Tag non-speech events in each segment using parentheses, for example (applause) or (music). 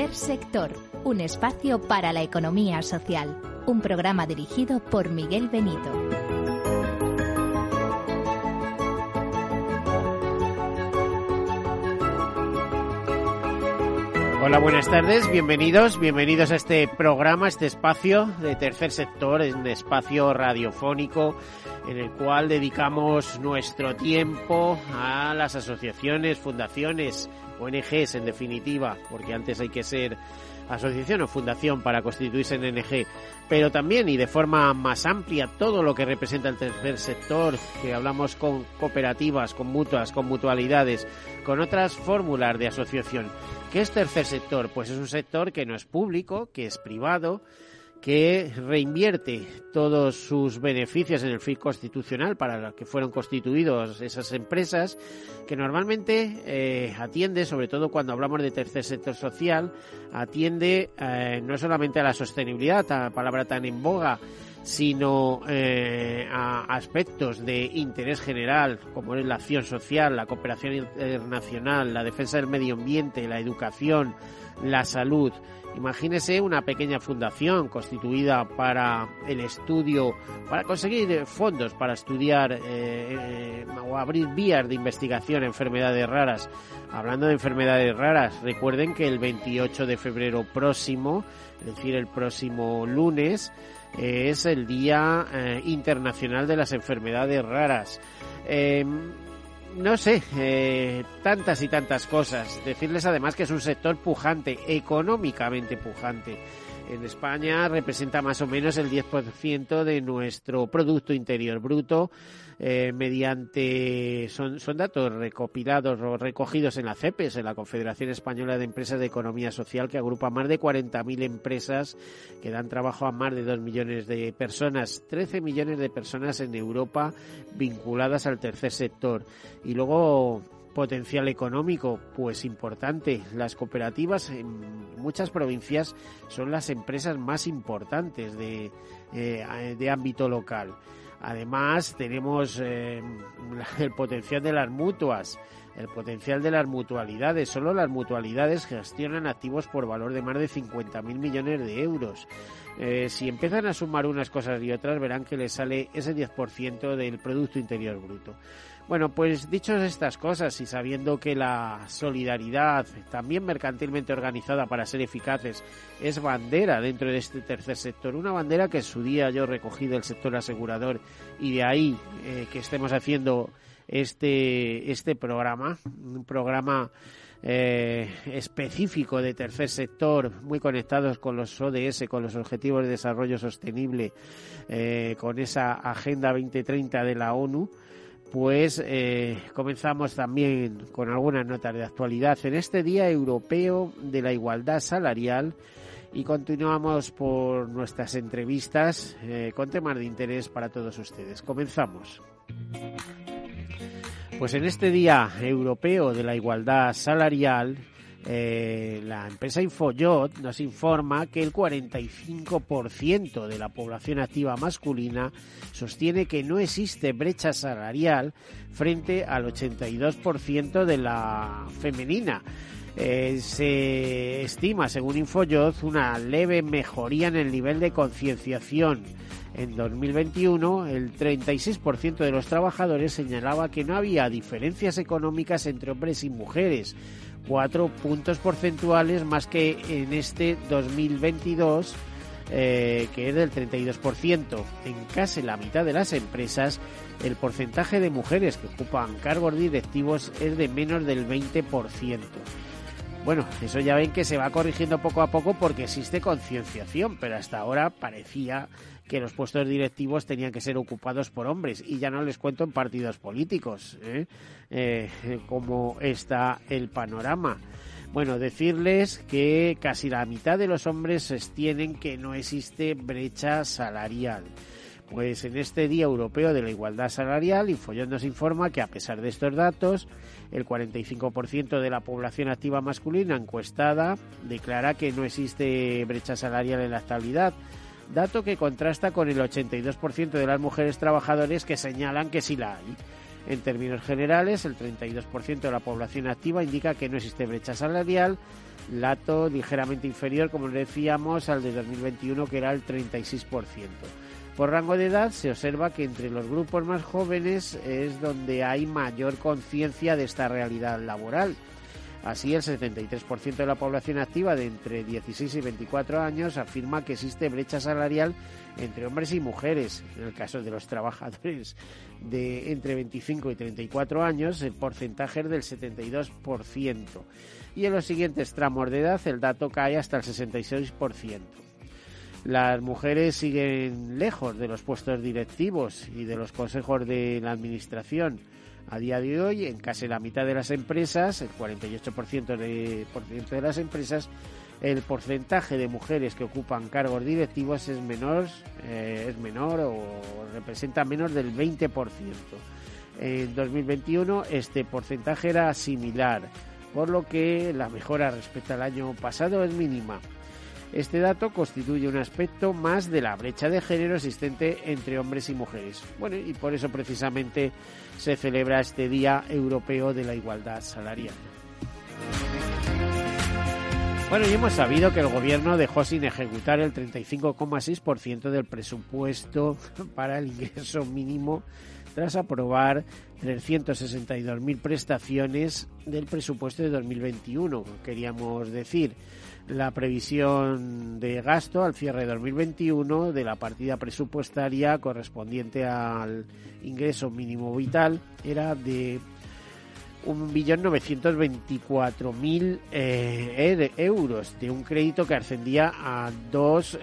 Tercer sector, un espacio para la economía social. Un programa dirigido por Miguel Benito. Hola, buenas tardes, bienvenidos, bienvenidos a este programa, este espacio de tercer sector, un espacio radiofónico en el cual dedicamos nuestro tiempo a las asociaciones, fundaciones, ONGs en definitiva, porque antes hay que ser asociación o fundación para constituirse en ONG, pero también y de forma más amplia todo lo que representa el tercer sector, que hablamos con cooperativas, con mutuas, con mutualidades, con otras fórmulas de asociación. ¿Qué es tercer sector? Pues es un sector que no es público, que es privado, que reinvierte todos sus beneficios en el FIC constitucional para los que fueron constituidos esas empresas, que normalmente eh, atiende, sobre todo cuando hablamos de tercer sector social, atiende eh, no solamente a la sostenibilidad, a palabra tan en boga, sino eh, a aspectos de interés general, como es la acción social, la cooperación internacional, la defensa del medio ambiente, la educación, la salud. Imagínese una pequeña fundación constituida para el estudio, para conseguir fondos para estudiar eh, eh, o abrir vías de investigación en enfermedades raras. Hablando de enfermedades raras, recuerden que el 28 de febrero próximo, es decir, el próximo lunes, es el Día eh, Internacional de las Enfermedades Raras. No sé, eh, tantas y tantas cosas. Decirles además que es un sector pujante, económicamente pujante en España representa más o menos el 10% de nuestro Producto Interior Bruto eh, mediante, son, son datos recopilados o recogidos en la CEPES, en la Confederación Española de Empresas de Economía Social, que agrupa más de 40.000 empresas que dan trabajo a más de 2 millones de personas, 13 millones de personas en Europa vinculadas al tercer sector. Y luego potencial económico, pues importante. Las cooperativas en muchas provincias son las empresas más importantes de, eh, de ámbito local. Además, tenemos eh, (laughs) el potencial de las mutuas, el potencial de las mutualidades. Solo las mutualidades gestionan activos por valor de más de 50.000 millones de euros. Eh, si empiezan a sumar unas cosas y otras, verán que les sale ese 10% del Producto Interior Bruto. Bueno, pues dichos estas cosas y sabiendo que la solidaridad, también mercantilmente organizada para ser eficaces, es bandera dentro de este tercer sector, una bandera que en su día yo recogí del sector asegurador y de ahí eh, que estemos haciendo este, este programa, un programa eh, específico de tercer sector, muy conectados con los ODS, con los Objetivos de Desarrollo Sostenible, eh, con esa Agenda 2030 de la ONU pues eh, comenzamos también con algunas notas de actualidad en este Día Europeo de la Igualdad Salarial y continuamos por nuestras entrevistas eh, con temas de interés para todos ustedes. Comenzamos. Pues en este Día Europeo de la Igualdad Salarial eh, la empresa Infoyot nos informa que el 45% de la población activa masculina sostiene que no existe brecha salarial frente al 82% de la femenina. Eh, se estima, según Infoyot, una leve mejoría en el nivel de concienciación. En 2021, el 36% de los trabajadores señalaba que no había diferencias económicas entre hombres y mujeres, cuatro puntos porcentuales más que en este 2022, eh, que es del 32%. En casi la mitad de las empresas, el porcentaje de mujeres que ocupan cargos directivos es de menos del 20%. Bueno, eso ya ven que se va corrigiendo poco a poco porque existe concienciación, pero hasta ahora parecía que los puestos directivos tenían que ser ocupados por hombres y ya no les cuento en partidos políticos ¿eh? Eh, cómo está el panorama. Bueno, decirles que casi la mitad de los hombres sostienen que no existe brecha salarial. Pues en este Día Europeo de la Igualdad Salarial, Infollón nos informa que a pesar de estos datos, el 45% de la población activa masculina encuestada declara que no existe brecha salarial en la actualidad, dato que contrasta con el 82% de las mujeres trabajadoras que señalan que sí la hay. En términos generales, el 32% de la población activa indica que no existe brecha salarial, dato ligeramente inferior, como decíamos, al de 2021, que era el 36%. Por rango de edad se observa que entre los grupos más jóvenes es donde hay mayor conciencia de esta realidad laboral. Así, el 73% de la población activa de entre 16 y 24 años afirma que existe brecha salarial entre hombres y mujeres. En el caso de los trabajadores de entre 25 y 34 años, el porcentaje es del 72%. Y en los siguientes tramos de edad, el dato cae hasta el 66%. Las mujeres siguen lejos de los puestos directivos y de los consejos de la administración. A día de hoy, en casi la mitad de las empresas, el 48% de, de las empresas, el porcentaje de mujeres que ocupan cargos directivos es menor, eh, es menor o representa menos del 20%. En 2021 este porcentaje era similar, por lo que la mejora respecto al año pasado es mínima. Este dato constituye un aspecto más de la brecha de género existente entre hombres y mujeres. Bueno, y por eso precisamente se celebra este Día Europeo de la Igualdad Salarial. Bueno, y hemos sabido que el gobierno dejó sin ejecutar el 35,6% del presupuesto para el ingreso mínimo tras aprobar 362.000 prestaciones del presupuesto de 2021. Queríamos decir, la previsión de gasto al cierre de 2021 de la partida presupuestaria correspondiente al ingreso mínimo vital era de 1.924.000 eh, euros de un crédito que ascendía a 2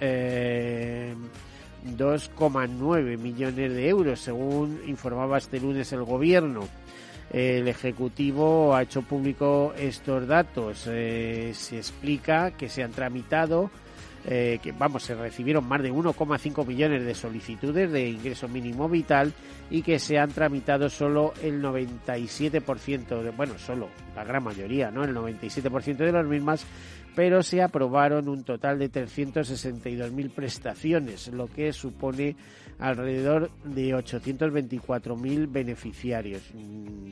2,9 eh, millones de euros, según informaba este lunes el gobierno. El Ejecutivo ha hecho público estos datos. Eh, se explica que se han tramitado eh, que vamos, se recibieron más de 1,5 millones de solicitudes de ingreso mínimo vital y que se han tramitado solo el 97%, de, bueno, solo la gran mayoría, ¿no? El 97% de las mismas, pero se aprobaron un total de 362.000 prestaciones, lo que supone alrededor de 824.000 beneficiarios. Mm,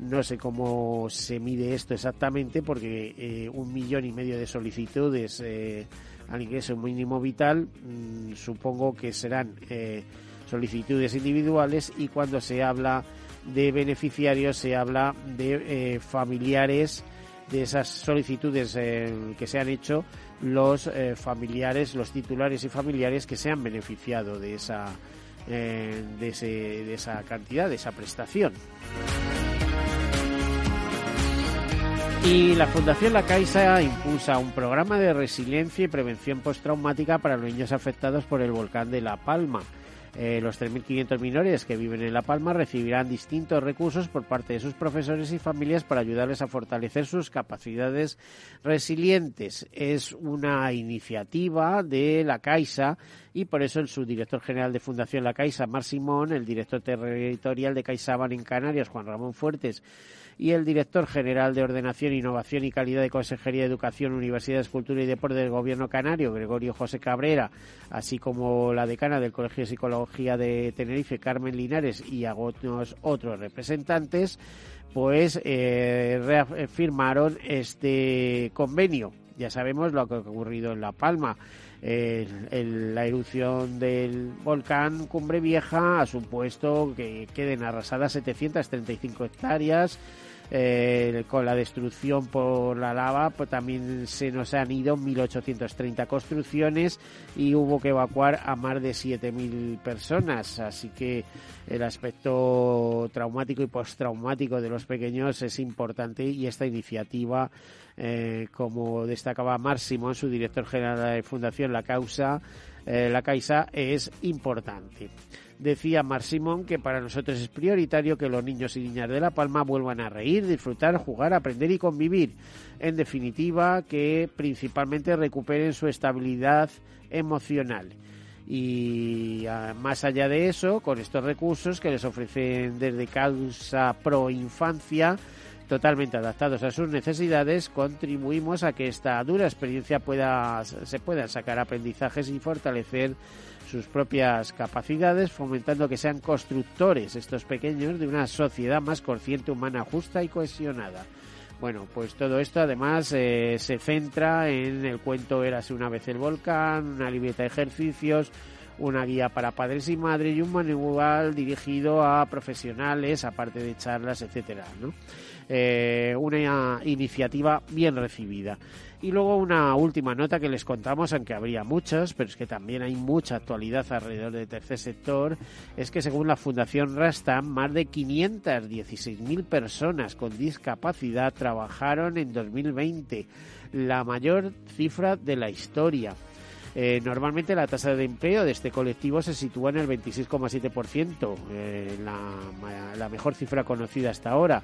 no sé cómo se mide esto exactamente porque eh, un millón y medio de solicitudes eh, al ingreso mínimo vital, mm, supongo que serán eh, solicitudes individuales y cuando se habla de beneficiarios se habla de familiares de esas solicitudes que se han hecho los familiares, los titulares y familiares que se han beneficiado de esa de, de esa cantidad, de esa prestación. Y la Fundación La Caixa impulsa un programa de resiliencia y prevención postraumática para los niños afectados por el volcán de La Palma. Eh, los 3.500 menores que viven en La Palma recibirán distintos recursos por parte de sus profesores y familias para ayudarles a fortalecer sus capacidades resilientes. Es una iniciativa de la Caixa y por eso el subdirector general de Fundación La Caixa, Mar Simón, el director territorial de CaixaBank en Canarias, Juan Ramón Fuertes, y el director general de Ordenación, Innovación y Calidad de Consejería de Educación, Universidades, Cultura y Deporte del Gobierno Canario, Gregorio José Cabrera, así como la decana del Colegio de De Tenerife, Carmen Linares, y algunos otros representantes, pues eh, firmaron este convenio. Ya sabemos lo que ha ocurrido en La Palma. la erupción del volcán Cumbre Vieja ha supuesto que queden arrasadas 735 hectáreas, eh, con la destrucción por la lava, pues también se nos han ido 1.830 construcciones y hubo que evacuar a más de 7.000 personas. Así que el aspecto traumático y postraumático de los pequeños es importante y esta iniciativa, eh, como destacaba Simón, su director general de Fundación La Causa, eh, La Caixa, es importante. Decía Mar Simón que para nosotros es prioritario que los niños y niñas de La Palma vuelvan a reír, disfrutar, jugar, aprender y convivir. En definitiva, que principalmente recuperen su estabilidad emocional. Y ah, más allá de eso, con estos recursos que les ofrecen desde Causa Pro Infancia, totalmente adaptados a sus necesidades, contribuimos a que esta dura experiencia pueda, se puedan sacar aprendizajes y fortalecer sus propias capacidades, fomentando que sean constructores estos pequeños de una sociedad más consciente, humana, justa y cohesionada. Bueno, pues todo esto además eh, se centra en el cuento Érase una vez el volcán, una libreta de ejercicios, una guía para padres y madres y un manual dirigido a profesionales, aparte de charlas, etcétera, ¿no? Eh, una iniciativa bien recibida. Y luego una última nota que les contamos, aunque habría muchas, pero es que también hay mucha actualidad alrededor del tercer sector, es que según la Fundación Rastam, más de 516.000 personas con discapacidad trabajaron en 2020, la mayor cifra de la historia. Eh, normalmente la tasa de empleo de este colectivo se sitúa en el 26,7%, eh, la mejor cifra conocida hasta ahora.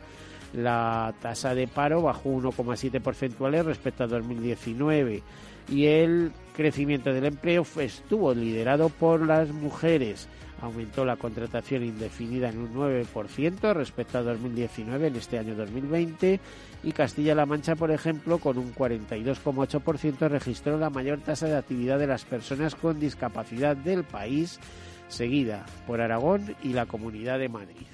La tasa de paro bajó 1,7 porcentuales respecto a 2019 y el crecimiento del empleo estuvo liderado por las mujeres. Aumentó la contratación indefinida en un 9% respecto a 2019 en este año 2020 y Castilla-La Mancha, por ejemplo, con un 42,8% registró la mayor tasa de actividad de las personas con discapacidad del país, seguida por Aragón y la Comunidad de Madrid.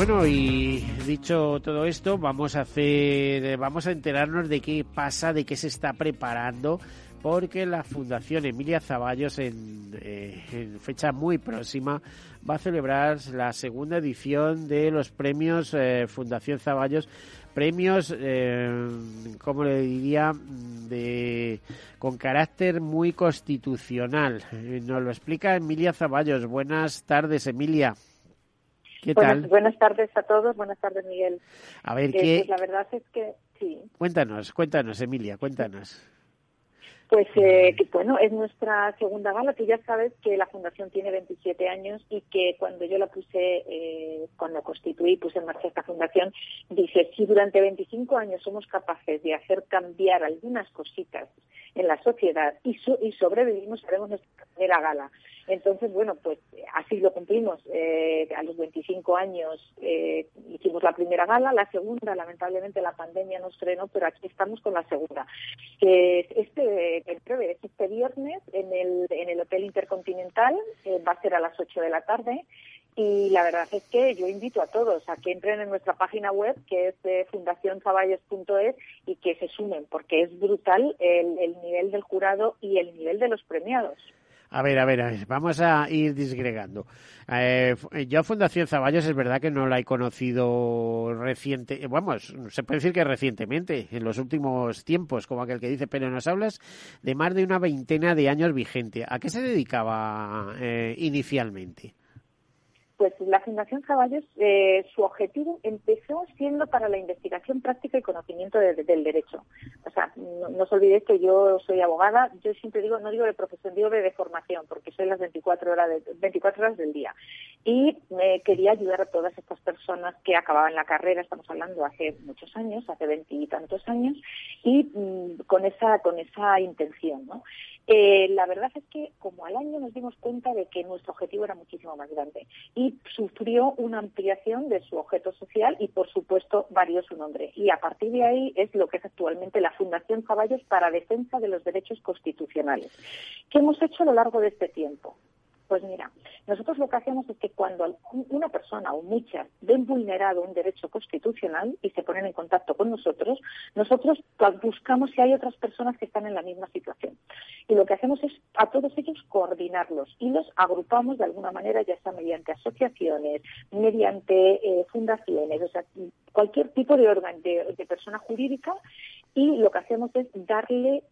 Bueno, y dicho todo esto, vamos a hacer, vamos a enterarnos de qué pasa, de qué se está preparando, porque la Fundación Emilia Zaballos en, eh, fecha muy próxima va a celebrar la segunda edición de los premios eh, Fundación Zaballos, premios, eh, como le diría, de con carácter muy constitucional. Nos lo explica Emilia Zaballos. Buenas tardes, Emilia. ¿Qué buenas, tal? Buenas tardes a todos, buenas tardes Miguel. A ver, eh, ¿qué? Pues la verdad es que sí. Cuéntanos, cuéntanos Emilia, cuéntanos. Pues eh, que, bueno, es nuestra segunda gala. Tú ya sabes que la fundación tiene 27 años y que cuando yo la puse, eh, cuando constituí, puse en marcha esta fundación, dije, si durante 25 años somos capaces de hacer cambiar algunas cositas en la sociedad y, y sobrevivimos, haremos nuestra primera gala. Entonces, bueno, pues así lo cumplimos. Eh, a los 25 años eh, hicimos la primera gala, la segunda, lamentablemente la pandemia nos frenó, pero aquí estamos con la segunda. Que este, este viernes en el, en el Hotel Intercontinental, eh, va a ser a las 8 de la tarde. Y la verdad es que yo invito a todos a que entren en nuestra página web, que es eh, fundacionzaballos.es, y que se sumen, porque es brutal el, el nivel del jurado y el nivel de los premiados. A ver, a ver, a ver, vamos a ir disgregando. Eh, yo Fundación Zaballos es verdad que no la he conocido reciente, vamos, se puede decir que recientemente, en los últimos tiempos, como aquel que dice, pero nos hablas de más de una veintena de años vigente. ¿A qué se dedicaba eh, inicialmente? Pues la Fundación Caballos, eh, su objetivo empezó siendo para la investigación práctica y conocimiento del derecho. O sea, no, os olvidéis que yo soy abogada, yo siempre digo, no digo de profesión, digo de, formación, porque soy las 24 horas, de, 24 horas del día. Y me quería ayudar a todas estas personas que acababan la carrera, estamos hablando hace muchos años, hace veintitantos años, y mm, con esa, con esa intención, ¿no? Eh, la verdad es que como al año nos dimos cuenta de que nuestro objetivo era muchísimo más grande y sufrió una ampliación de su objeto social y por supuesto varió su nombre. Y a partir de ahí es lo que es actualmente la Fundación Caballos para Defensa de los Derechos Constitucionales. ¿Qué hemos hecho a lo largo de este tiempo? Pues mira, nosotros lo que hacemos es que cuando una persona o muchas ven vulnerado un derecho constitucional y se ponen en contacto con nosotros, nosotros buscamos si hay otras personas que están en la misma situación. Y lo que hacemos es a todos ellos coordinarlos y los agrupamos de alguna manera, ya sea mediante asociaciones, mediante eh, fundaciones, o sea, cualquier tipo de, órgano de persona jurídica y lo que hacemos es darle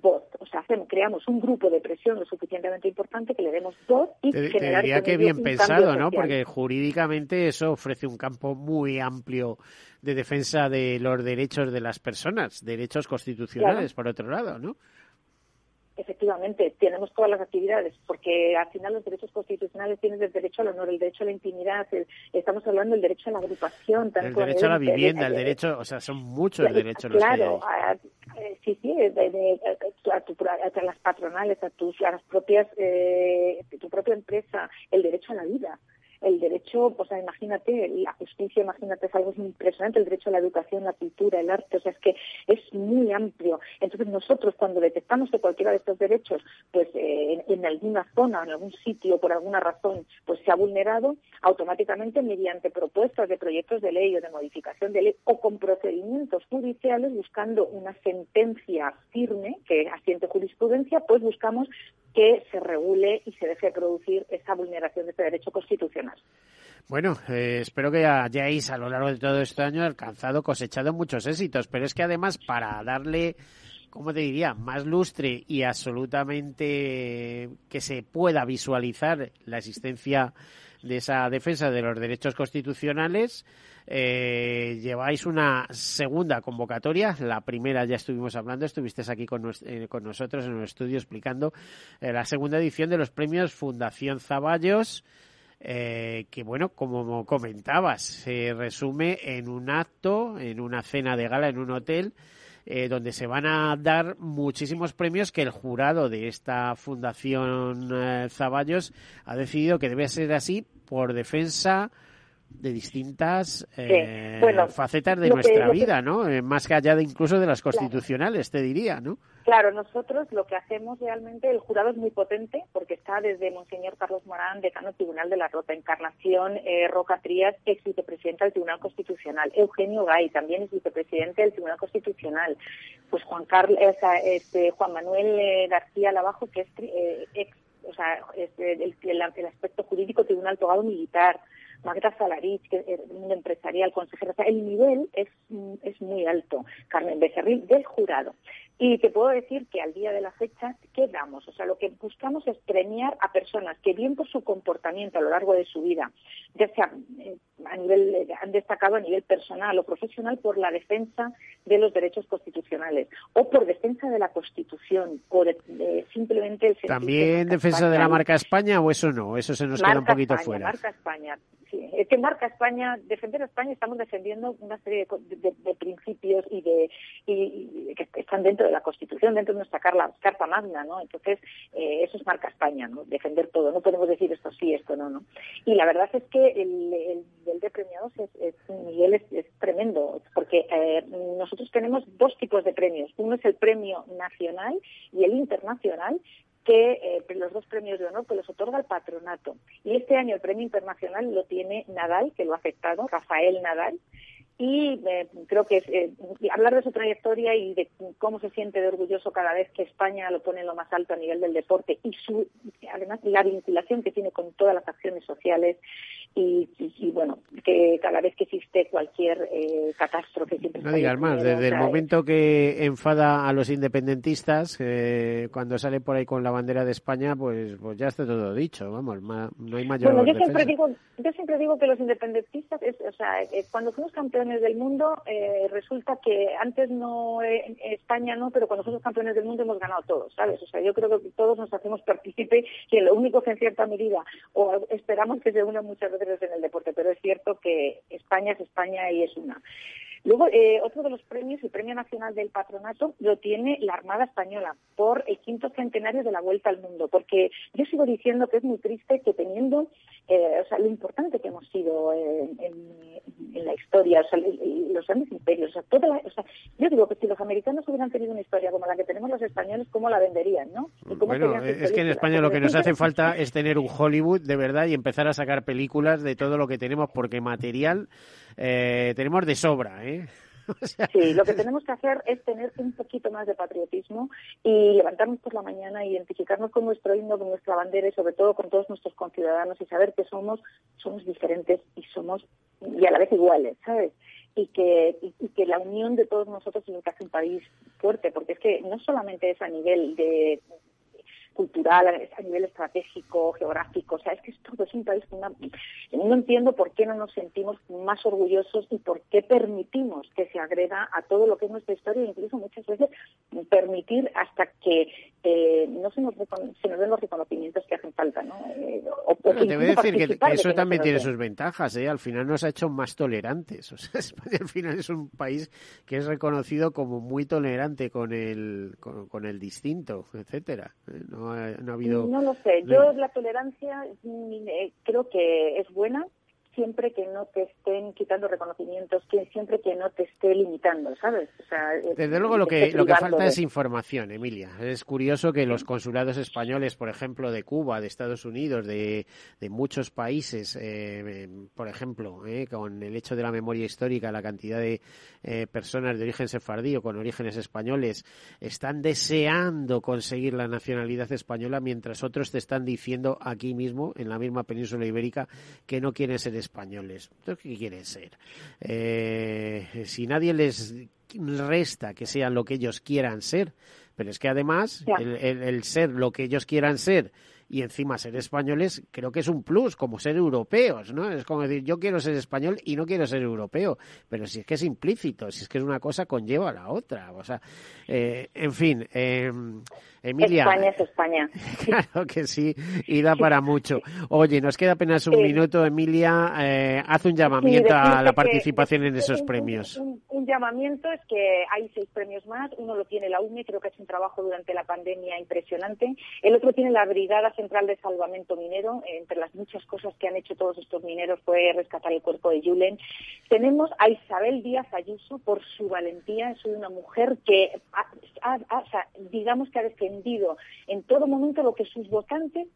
voz. O sea, hacemos, creamos un grupo de presión lo suficientemente importante que le demos voz y te, generar te diría que bien pensado, ¿no? Porque jurídicamente eso ofrece un campo muy amplio de defensa de los derechos de las personas, derechos constitucionales, por otro lado, ¿no? Efectivamente, tenemos todas las actividades, porque al final los derechos constitucionales tienen el derecho al honor, el derecho a la intimidad, estamos hablando del derecho a la agrupación. El derecho a la vivienda, el, derecho, o sea, son muchos derechos los claro, eh, sí, sí, a, las patronales, a, tus, a las propias, eh, tu propia empresa, el derecho a la vida el derecho, pues imagínate, la justicia, imagínate, es algo impresionante, el derecho a la educación, la cultura, el arte, o sea, es que es muy amplio. Entonces nosotros cuando detectamos que cualquiera de estos derechos, pues eh, en, en, alguna zona, en algún sitio, por alguna razón, pues se ha vulnerado, automáticamente mediante propuestas de proyectos de ley o de modificación de ley o con procedimientos judiciales buscando una sentencia firme que asiente jurisprudencia, pues buscamos que se regule y se deje de producir esa vulneración de este derecho constitucional. Bueno, eh, espero que hayáis a lo largo de todo este año alcanzado, cosechado muchos éxitos, pero es que además para darle, ¿cómo te diría?, más lustre y absolutamente que se pueda visualizar la existencia de esa defensa de los derechos constitucionales, eh, lleváis una segunda convocatoria. La primera ya estuvimos hablando, estuviste aquí con, eh, con nosotros en un estudio explicando la segunda edición de los premios Fundación Zaballos. Eh, que bueno, como comentabas, se resume en un acto, en una cena de gala en un hotel, eh, donde se van a dar muchísimos premios que el jurado de esta Fundación eh, Zaballos ha decidido que debe ser así por defensa de distintas eh, facetas de nuestra vida, ¿no? Eh, más que allá de incluso de las constitucionales, te diría, ¿no? Claro, nosotros lo que hacemos realmente, el jurado es muy potente porque está desde Monseñor Carlos Morán, decano Tribunal de la Rota, Encarnación eh, Roca Trías, ex vicepresidente del Tribunal Constitucional, Eugenio Gay, también es vicepresidente del Tribunal Constitucional, pues Juan Carlos, este, Juan Manuel García Lavajo, que es ex, o sea, el, el aspecto jurídico Tribunal Togado Militar, Magda Salarich, que es empresarial, consejera. O sea, el nivel es, es muy alto, Carmen Becerril, del jurado. Y te puedo decir que al día de la fecha, ¿qué damos? O sea, lo que buscamos es premiar a personas que bien por su comportamiento a lo largo de su vida, ya sea eh, a nivel, eh, han destacado a nivel personal o profesional por la defensa de los derechos constitucionales o por defensa de la Constitución, por simplemente el ¿También defensa de la marca España o eso no? Eso se nos queda un poquito fuera. Marca España, sí. Es que marca España, defender a España estamos defendiendo una serie de, principios y de y, que están dentro de la Constitución, dentro de nuestra Carta Magna, ¿no? Entonces, eh, eso es marca España, ¿no? Defender todo. No podemos decir esto sí, esto no, ¿no? Y la verdad es que el, el nivel de premiados es, es Miguel es, tremendo, porque eh, nosotros tenemos dos tipos de premios. Uno es el premio nacional y el internacional, que eh, los dos premios de honor que los otorga el patronato. Y este año el premio internacional lo tiene Nadal, que lo ha afectado, Rafael Nadal, y eh, creo que eh, hablar de su trayectoria y de cómo se siente de orgulloso cada vez que España lo pone en lo más alto a nivel del deporte y su además la vinculación que tiene con todas las acciones sociales y, bueno que cada vez que existe cualquier eh, catástrofe no digas más desde el momento que enfada a los independentistas cuando sale por ahí con la bandera de España pues pues ya está todo dicho vamos no hay mayor bueno yo siempre digo yo siempre digo que los independentistas o sea cuando fuimos campeones del mundo, eh, resulta que antes no, España no, pero cuando somos campeones del mundo hemos ganado todos, ¿sabes? O sea, yo creo que todos nos hacemos partícipe y lo único que en cierta medida, o esperamos que se una muchas veces en el deporte, pero es cierto que España es España y es una. Luego, eh, otro de los premios, el Premio Nacional del Patronato, lo tiene la Armada Española por el quinto centenario de la Vuelta al Mundo, porque yo sigo diciendo que es muy triste que teniendo, eh, o sea, lo importante que hemos sido en, la historia, o sea, los grandes imperios, o sea, toda la, o sea, yo digo que si los americanos hubieran tenido una historia como la que tenemos los españoles, ¿cómo la venderían, no? bueno, es que en España lo que nos hace falta (laughs) es tener un Hollywood de verdad y empezar a sacar películas de todo lo que tenemos, porque material eh, tenemos de sobra, ¿eh? (laughs) Sí, lo que tenemos que hacer es tener un poquito más de patriotismo y levantarnos por la mañana, identificarnos con nuestro himno, con nuestra bandera y sobre todo con todos nuestros conciudadanos y saber que somos, somos diferentes y somos y a la vez iguales, ¿sabes? Y que, y, que la unión de todos nosotros es lo que hace un país fuerte, porque es que no solamente es a nivel de cultural, a nivel estratégico, geográfico. O sea, es que esto es un país que no, entiendo por qué no nos sentimos más orgullosos y por qué permitimos que se agreda a todo lo que es nuestra historia e incluso muchas veces permitir hasta que eh, no se nos, se nos den los reconocimientos que hacen falta. ¿no? Eh, te voy a decir que, eso también tiene sus ventajas. ¿eh? Al final nos ha hecho más tolerantes. (laughs) O sea, España al final es un país que es reconocido como muy tolerante con el, con, el distinto, etcétera. ¿no? No ha, no ha habido. No lo sé. Yo la tolerancia eh, creo que es buena siempre que no te estén quitando reconocimientos, que siempre que no te esté limitando, ¿sabes? O sea, eh, Desde luego lo que, lo que falta es información, Emilia. Es curioso que los consulados españoles, por ejemplo, de Cuba, de Estados Unidos, de, de muchos países, eh, por ejemplo, eh, con el hecho de la memoria histórica, la cantidad de eh, personas de origen sefardí o con orígenes españoles, están deseando conseguir la nacionalidad española, mientras otros te están diciendo aquí mismo, en la misma península ibérica, que no quieren ser españoles. Entonces, ¿qué quieren ser? Eh, si nadie les resta que sean lo que ellos quieran ser, pero es que además el, el, el, ser lo que ellos quieran ser y encima ser españoles creo que es un plus, como ser europeos, ¿no? Es como decir, yo quiero ser español y no quiero ser europeo, pero si es que es implícito, si es que es una cosa conlleva a la otra, o sea, eh, en fin, eh, Emilia. España es España. (laughs) Claro que sí, y da para mucho. Oye, nos queda apenas un sí. minuto, Emilia, eh, haz un llamamiento sí, a la participación en esos un, premios. Un, un, llamamiento es que hay seis premios más, uno lo tiene la UME, creo que ha hecho un trabajo durante la pandemia impresionante, el otro tiene la Brigada Central de Salvamento Minero, entre las muchas cosas que han hecho todos estos mineros fue rescatar el cuerpo de Julen. Tenemos a Isabel Díaz Ayuso por su valentía, es una mujer que, ha, digamos que ha defendido en todo momento lo que sus votantes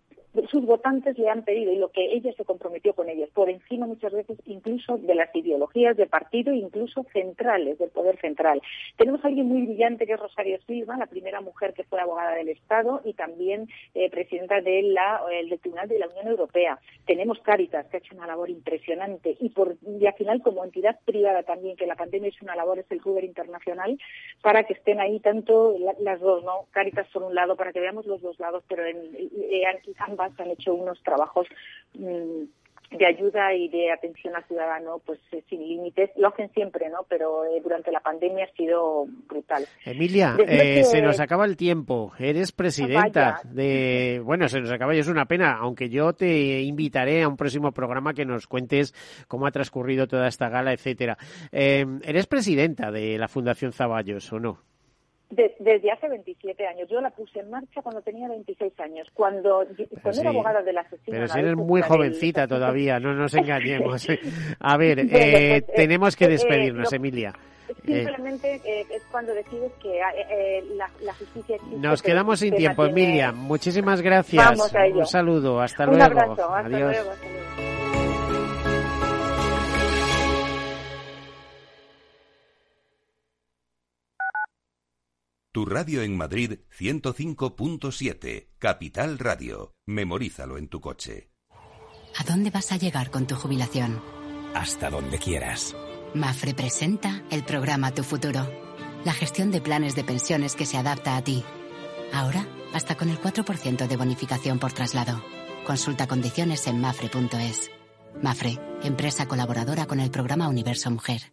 sus votantes le han pedido y lo que ella se comprometió con ellos, por encima muchas veces incluso de las ideologías de partido, incluso centrales, del poder central. Tenemos a alguien muy brillante que es Rosario Silva, la primera mujer que fue abogada del Estado y también eh, presidenta de la, el del Tribunal de la Unión Europea. Tenemos Cáritas, que ha hecho una labor impresionante y, por, y al final como entidad privada también, que la pandemia es una labor, es el Uber Internacional, para que estén ahí tanto la, las dos, ¿no? Cáritas por un lado, para que veamos los dos lados, pero en, han hecho unos trabajos mmm, de ayuda y de atención al ciudadano pues eh, sin límites. Lo hacen siempre no pero eh, durante la pandemia ha sido brutal. Emilia eh, que... se nos acaba el tiempo. Eres presidenta Vaya. de bueno se nos acaba y es una pena aunque yo te invitaré a un próximo programa que nos cuentes cómo ha transcurrido toda esta gala etcétera. Eres presidenta de la Fundación Zaballos o no de, desde hace 27 años. Yo la puse en marcha cuando tenía 26 años, cuando, cuando sí, era abogada de la asesina. Pero si eres muy jovencita del... todavía, no nos (laughs) engañemos. A ver, eh, pues, tenemos que despedirnos, eh, Emilia. Simplemente eh, es cuando decides que eh, la, la, justicia existe. Nos quedamos sin tiempo, mantiene... Emilia. Muchísimas gracias. Vamos a ello. Un saludo. Hasta Un luego. Abrazo. Hasta Adiós. luego. Hasta luego. Tu radio en Madrid 105.7, Capital Radio. Memorízalo en tu coche. ¿A dónde vas a llegar con tu jubilación? Hasta donde quieras. Mafre presenta el programa Tu Futuro, la gestión de planes de pensiones que se adapta a ti. Ahora, hasta con el 4% de bonificación por traslado. Consulta condiciones en mafre.es. Mafre, empresa colaboradora con el programa Universo Mujer.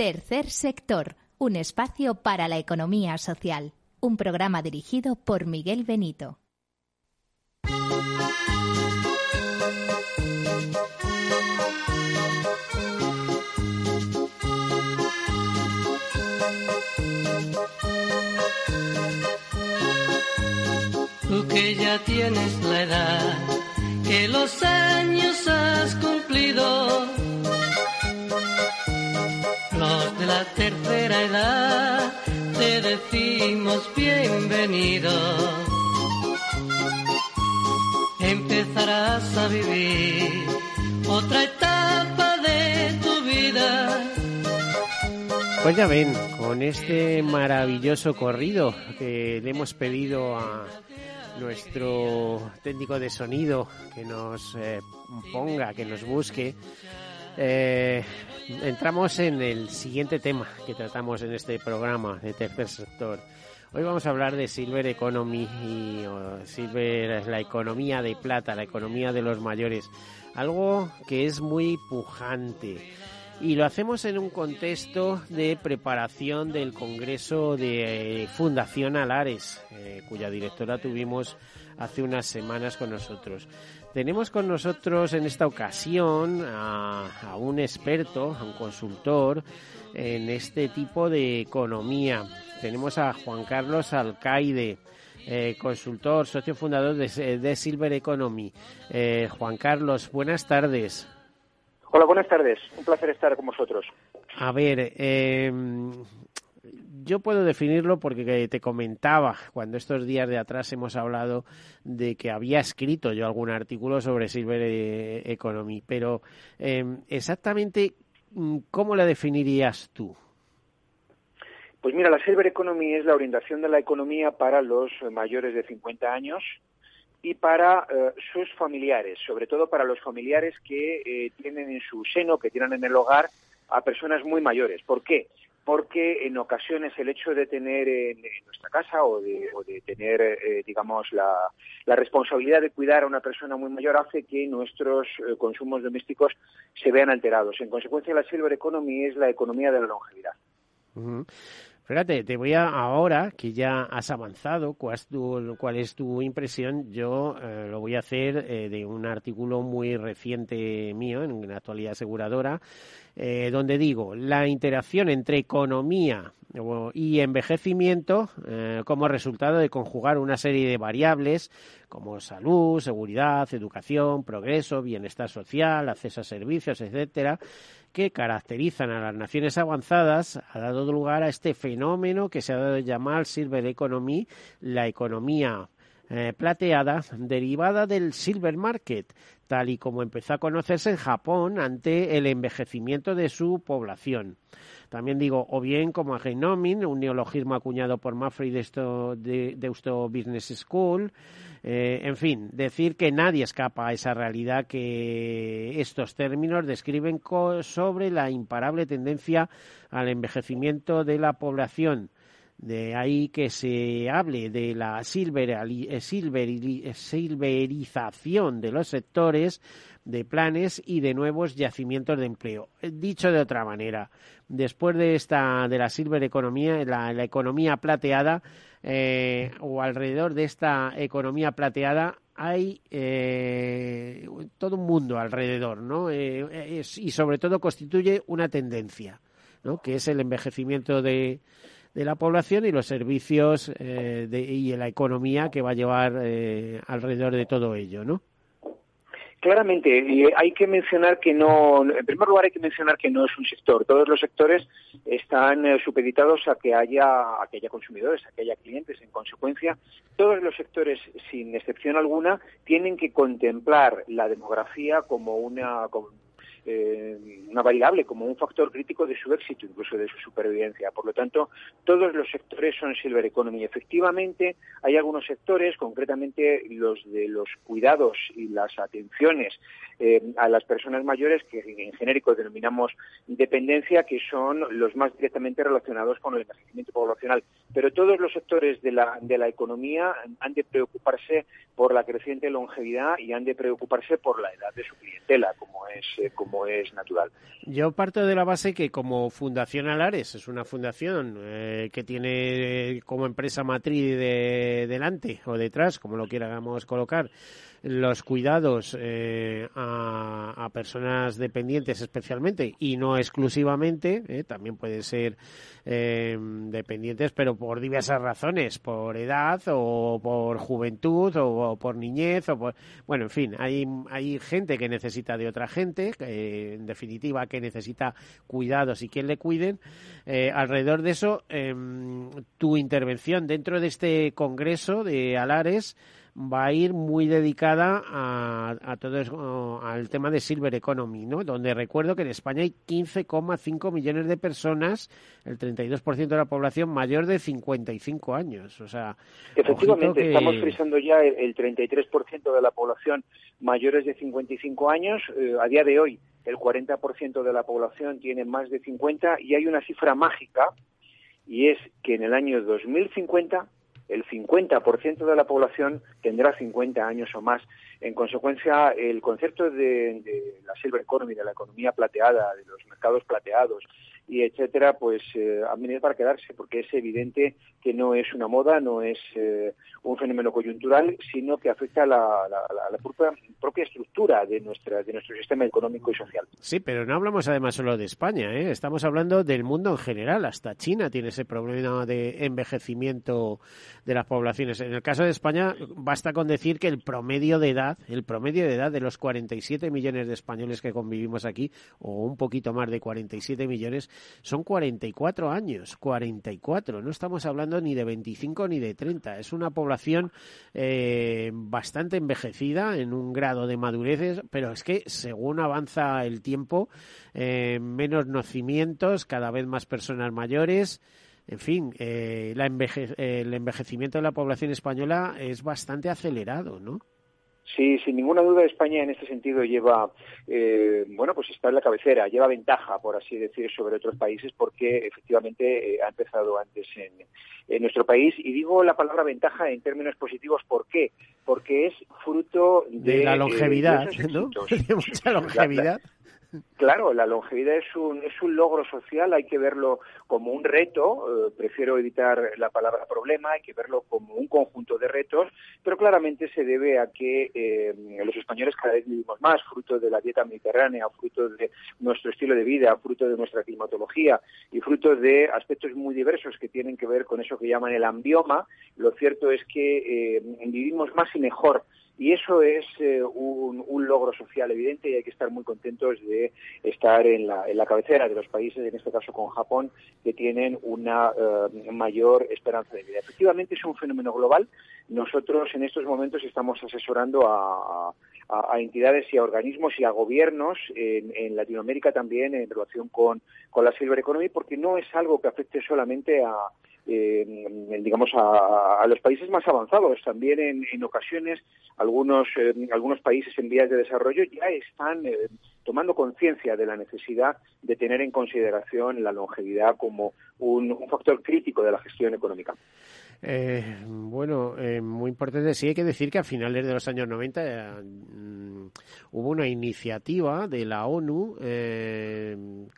Tercer sector, un espacio para la economía social. Un programa dirigido por Miguel Benito. Tú que ya tienes la edad, que los años has cumplido los de la tercera edad te decimos bienvenido. Empezarás a vivir otra etapa de tu vida. Pues ya ven, con este maravilloso corrido que le hemos pedido a nuestro técnico de sonido que nos eh, ponga, que nos busque, eh, entramos en el siguiente tema que tratamos en este programa de tercer sector. Hoy vamos a hablar de Silver Economy y la economía de plata, la economía de los mayores, algo que es muy pujante. Y lo hacemos en un contexto de preparación del Congreso de Fundación Alares, eh, cuya directora tuvimos hace unas semanas con nosotros. Tenemos con nosotros en esta ocasión a, un experto, a un consultor en este tipo de economía. Tenemos a Juan Carlos Alcaide. Eh, consultor, socio fundador de, Silver Economy. Eh, Juan Carlos, buenas tardes. Hola, buenas tardes. Un placer estar con vosotros. A ver, eh, yo puedo definirlo porque te comentaba cuando estos días de atrás hemos hablado de que había escrito yo algún artículo sobre Silver e-, Economy, pero em, exactamente mm, cómo la definirías tú. Pues mira, la Silver Economy es la orientación de la economía para los mayores de 50 años y para eh, sus familiares, sobre todo para los familiares que eh, tienen en su seno, que tienen en el hogar a personas muy mayores. ¿Por qué? Porque en ocasiones el hecho de tener en, nuestra casa o de, tener, eh, digamos, la, responsabilidad de cuidar a una persona muy mayor hace que nuestros eh, consumos domésticos se vean alterados. En consecuencia, la Silver Economy es la economía de la longevidad. Fíjate, te voy a ahora que ya has avanzado, cuál es tu, cuál es tu impresión, yo eh, lo voy a hacer de un artículo muy reciente mío en la actualidad aseguradora eh, donde digo la interacción entre economía y envejecimiento eh, como resultado de conjugar una serie de variables como salud, seguridad, educación, progreso, bienestar social, acceso a servicios, etcétera, que caracterizan a las naciones avanzadas, ha dado lugar a este fenómeno que se ha dado llamar Silver Economy, la economía eh, plateada derivada del silver market, tal y como empezó a conocerse en Japón ante el envejecimiento de su población. También digo, o bien como agenomin, un neologismo acuñado por Maffrey de, Deusto Business School. Eh, en fin, decir que nadie escapa a esa realidad que estos términos describen sobre la imparable tendencia al envejecimiento de la población de ahí que se hable de la silver, eh, silver, eh, silverización de los sectores de planes y de nuevos yacimientos de empleo. Eh, dicho de otra manera, después de esta de la silver economía, la, economía plateada o alrededor de esta economía plateada hay todo un mundo alrededor, ¿no? y sobre todo constituye una tendencia, ¿no? Que es el envejecimiento de de la población y los servicios eh, de, y la economía que va a llevar eh, alrededor de todo ello, ¿no? Claramente, y hay que mencionar que no, en primer lugar hay que mencionar que no es un sector. Todos los sectores están eh, supeditados a que haya, a que haya consumidores, a que haya clientes. En consecuencia, todos los sectores, sin excepción alguna, tienen que contemplar la demografía como una, eh, una variable, como un factor crítico de su éxito, incluso de su supervivencia. Por lo tanto, todos los sectores son silver economy. Efectivamente, hay algunos sectores, concretamente los de los cuidados y las atenciones eh, a las personas mayores, que en genérico denominamos dependencia, que son los más directamente relacionados con el envejecimiento poblacional. Pero todos los sectores de la, de la economía han de preocuparse por la creciente longevidad y han de preocuparse por la edad de su clientela, como es, eh, como como es natural. Yo parto de la base que como Fundación Alares es una fundación eh, que tiene como empresa matriz de delante o detrás, como lo quieramos colocar, los cuidados eh, a, personas dependientes especialmente y no exclusivamente, eh, también pueden ser eh, dependientes, pero por diversas razones, por edad o por juventud o, por niñez o por, bueno, en fin, hay, hay gente que necesita de otra gente, en definitiva que necesita cuidados y quien le cuiden. alrededor de eso, em, tu intervención dentro de este congreso de Alares va a ir muy dedicada a, todo eso, al tema de Silver Economy, ¿no? Donde recuerdo que en España hay 15,5 millones de personas, el 32% de la población mayor de 55 años. O sea, efectivamente estamos frisando ya el, 33% de la población mayores de 55 años. Eh, a día de hoy, el 40% de la población tiene más de 50 y hay una cifra mágica y es que en el año 2050 el 50% de la población tendrá 50 años o más. En consecuencia, el concepto de, de, la silver economy, de la economía plateada, de los mercados plateados, y etcétera, pues eh, han venido para quedarse, porque es evidente que no es una moda, no es eh, un fenómeno coyuntural, sino que afecta a la, la, propia, propia, estructura de, nuestra, de nuestro sistema económico y social. Sí, pero no hablamos además solo de España, ¿eh? estamos hablando del mundo en general, hasta China tiene ese problema de envejecimiento de las poblaciones. En el caso de España, basta con decir que el promedio de edad, el promedio de edad de los 47 millones de españoles que convivimos aquí, o un poquito más de 47 millones, son 44 años, 44. No estamos hablando ni de 25 ni de 30. Es una población eh, bastante envejecida en un grado de madurez, pero es que según avanza el tiempo, eh, menos nacimientos, cada vez más personas mayores. En fin, eh, el envejecimiento de la población española es bastante acelerado, ¿no? Sí, sin ninguna duda España en este sentido lleva, eh, bueno, pues está en la cabecera, lleva ventaja, por así decir, sobre otros países porque efectivamente eh, ha empezado antes en, nuestro país. Y digo la palabra ventaja en términos positivos, ¿por qué? Porque es fruto de, la longevidad, ¿no? (laughs) De mucha longevidad. Claro, la longevidad es un, es un logro social, hay que verlo como un reto, eh, prefiero evitar la palabra problema, hay que verlo como un conjunto de retos, pero claramente se debe a que eh, los españoles cada vez vivimos más, fruto de la dieta mediterránea, fruto de nuestro estilo de vida, fruto de nuestra climatología y fruto de aspectos muy diversos que tienen que ver con eso que llaman el ambioma. Lo cierto es que eh, vivimos más y mejor y eso es eh, un, logro social evidente y hay que estar muy contentos de estar en la, en la cabecera de los países, en este caso con Japón, que tienen una eh, mayor esperanza de vida. Efectivamente es un fenómeno global. Nosotros en estos momentos estamos asesorando a, entidades y a organismos y a gobiernos en, Latinoamérica también en relación con, con la Silver Economy, porque no es algo que afecte solamente a, digamos, a, los países más avanzados. También en, ocasiones algunos, eh, algunos países en vías de desarrollo ya están eh, tomando conciencia de la necesidad de tener en consideración la longevidad como un, factor crítico de la gestión económica. Eh, bueno, muy importante. Sí hay que decir que a finales de los años 90 mm, hubo una iniciativa de la ONU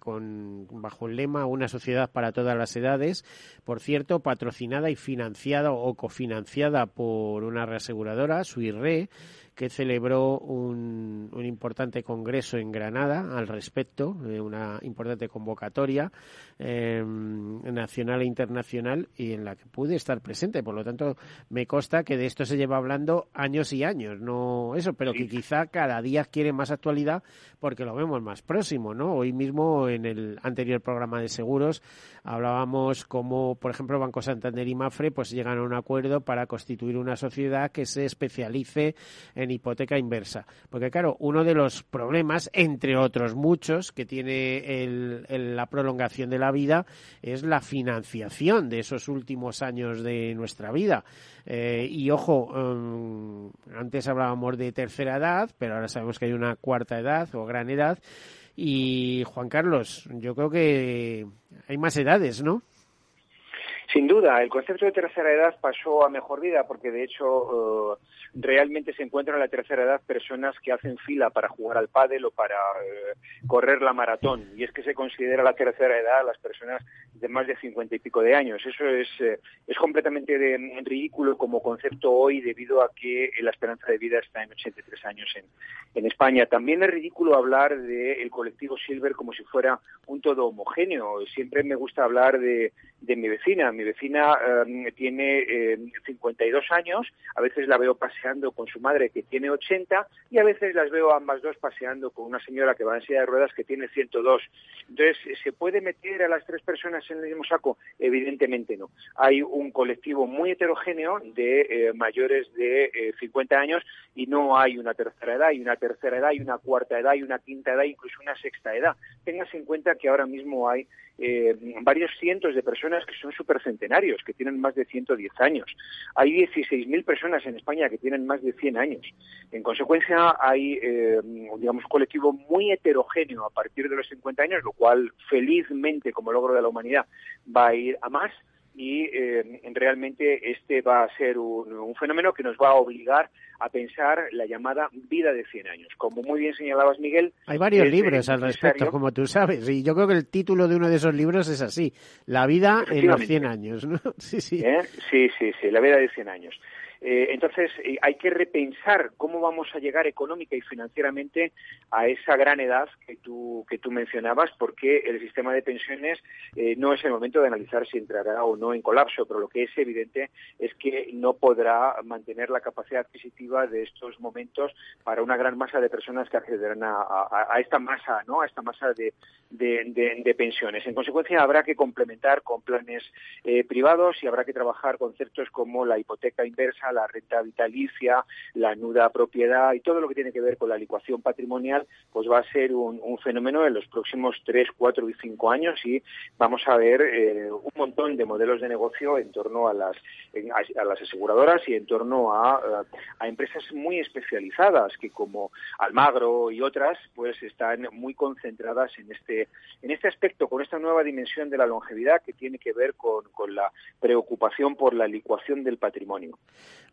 con bajo el lema Una sociedad para todas las edades, por cierto, patrocinada y financiada o cofinanciada por una reaseguradora, Suirre, que celebró un, un, importante congreso en Granada al respecto, eh, una importante convocatoria eh, nacional e internacional y en la que pude estar presente. Por lo tanto, me consta que de esto se lleva hablando años y años, no eso, pero que quizá cada día adquiere más actualidad porque lo vemos más próximo, ¿no? Hoy mismo en el anterior programa de seguros hablábamos como, por ejemplo, Banco Santander y Mafre pues llegan a un acuerdo para constituir una sociedad que se especialice en hipoteca inversa. Porque claro, uno de los problemas, entre otros muchos, que tiene el, la prolongación de la vida es la financiación de esos últimos años de nuestra vida. Eh, y ojo, um, antes hablábamos de tercera edad, pero ahora sabemos que hay una cuarta edad o gran edad. Y Juan Carlos, yo creo que hay más edades, ¿no? Sin duda, el concepto de tercera edad pasó a mejor vida porque de hecho eh, realmente se encuentran en la tercera edad personas que hacen fila para jugar al pádel o para eh, correr la maratón y es que se considera la tercera edad a las personas de más de cincuenta y pico de años. Eso es, eh, es completamente de, ridículo como concepto hoy debido a que la esperanza de vida está en 83 años en, España. También es ridículo hablar del colectivo Silver como si fuera un todo homogéneo. Siempre me gusta hablar de, de mi vecina mi vecina eh, tiene eh, 52 años, a veces la veo paseando con su madre que tiene 80 y a veces las veo ambas dos paseando con una señora que va en silla de ruedas que tiene 102. Entonces, ¿se puede meter a las tres personas en el mismo saco? Evidentemente no. Hay un colectivo muy heterogéneo de eh, mayores de 50 eh, años y no hay una tercera edad, hay una tercera edad, hay una cuarta edad, hay una quinta edad, incluso una sexta edad. Téngase en cuenta que ahora mismo hay eh, varios cientos de personas que son supercentenarios, que tienen más de 110 años. Hay 16.000 personas en España que tienen más de 100 años. En consecuencia, hay, eh, digamos, un colectivo muy heterogéneo a partir de los 50 años, lo cual felizmente, como logro de la humanidad, va a ir a más y eh, realmente este va a ser un, fenómeno que nos va a obligar a pensar la llamada vida de 100 años. Como muy bien señalabas, Miguel. Hay varios libros al respecto, como tú sabes, y yo creo que el título de uno de esos libros es así, La vida en los 100 años, ¿no? (laughs) Sí, sí. ¿Eh? Sí, sí, sí, la vida de 100 años. Eh, entonces, eh, hay que repensar cómo vamos a llegar económica y financieramente a esa gran edad que tú, que tú mencionabas, porque el sistema de pensiones eh, no es el momento de analizar si entrará o no en colapso, pero lo que es evidente es que no podrá mantener la capacidad adquisitiva de estos momentos para una gran masa de personas que accederán a, esta masa, ¿no? A esta masa de, de, pensiones. En consecuencia, habrá que complementar con planes privados y habrá que trabajar conceptos como la hipoteca inversa, la renta vitalicia, la nuda propiedad y todo lo que tiene que ver con la licuación patrimonial, pues va a ser un, fenómeno en los próximos tres, cuatro y cinco años y vamos a ver eh, un montón de modelos de negocio en torno a las, aseguradoras y en torno a, a, empresas muy especializadas que como Almagro y otras pues están muy concentradas en este, en este aspecto, con esta nueva dimensión de la longevidad que tiene que ver con, con la preocupación por la licuación del patrimonio.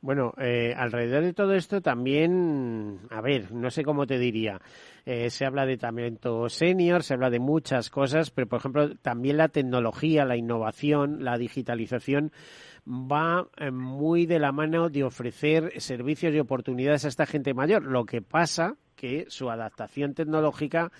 Bueno, eh, alrededor de todo esto también, a ver, no sé cómo te diría, eh, se habla de talento senior, se habla de muchas cosas, pero por ejemplo también la tecnología, la innovación, la digitalización va eh, muy de la mano de ofrecer servicios y oportunidades a esta gente mayor. Lo que pasa que su adaptación tecnológica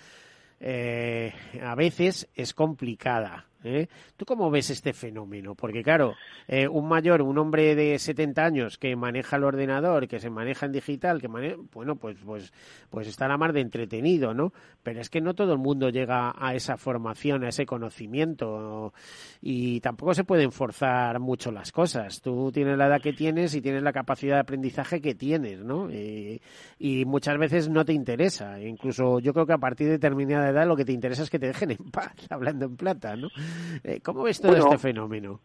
a veces es complicada. ¿Eh? ¿Tú cómo ves este fenómeno? Porque claro, eh, un mayor, un hombre de 70 años que maneja el ordenador, que se maneja en digital, que bueno, pues, pues, pues estará más de entretenido, ¿no? Pero es que no todo el mundo llega a esa formación, a ese conocimiento y tampoco se pueden forzar mucho las cosas. Tú tienes la edad que tienes y tienes la capacidad de aprendizaje que tienes, ¿no? Y muchas veces no te interesa. Incluso yo creo que a partir de determinada edad lo que te interesa es que te dejen en paz, (laughs) hablando en plata, ¿no? Eh, ¿Cómo ves todo este fenómeno?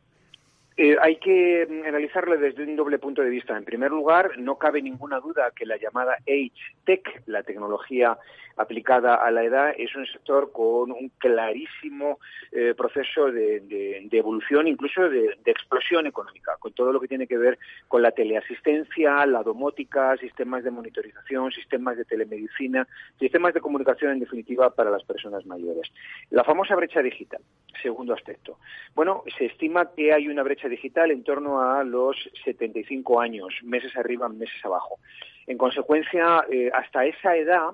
Eh, hay que mm, analizarlo desde un doble punto de vista. En primer lugar, no cabe ninguna duda que la llamada Age Tech, la tecnología aplicada a la edad, es un sector con un clarísimo eh, proceso de, evolución, incluso de, explosión económica, con todo lo que tiene que ver con la teleasistencia, la domótica, sistemas de monitorización, sistemas de telemedicina, sistemas de comunicación, en definitiva, para las personas mayores. La famosa brecha digital, segundo aspecto. Bueno, se estima que hay una brecha digital en torno a los 75 años, meses arriba, meses abajo. En consecuencia, eh, hasta esa edad,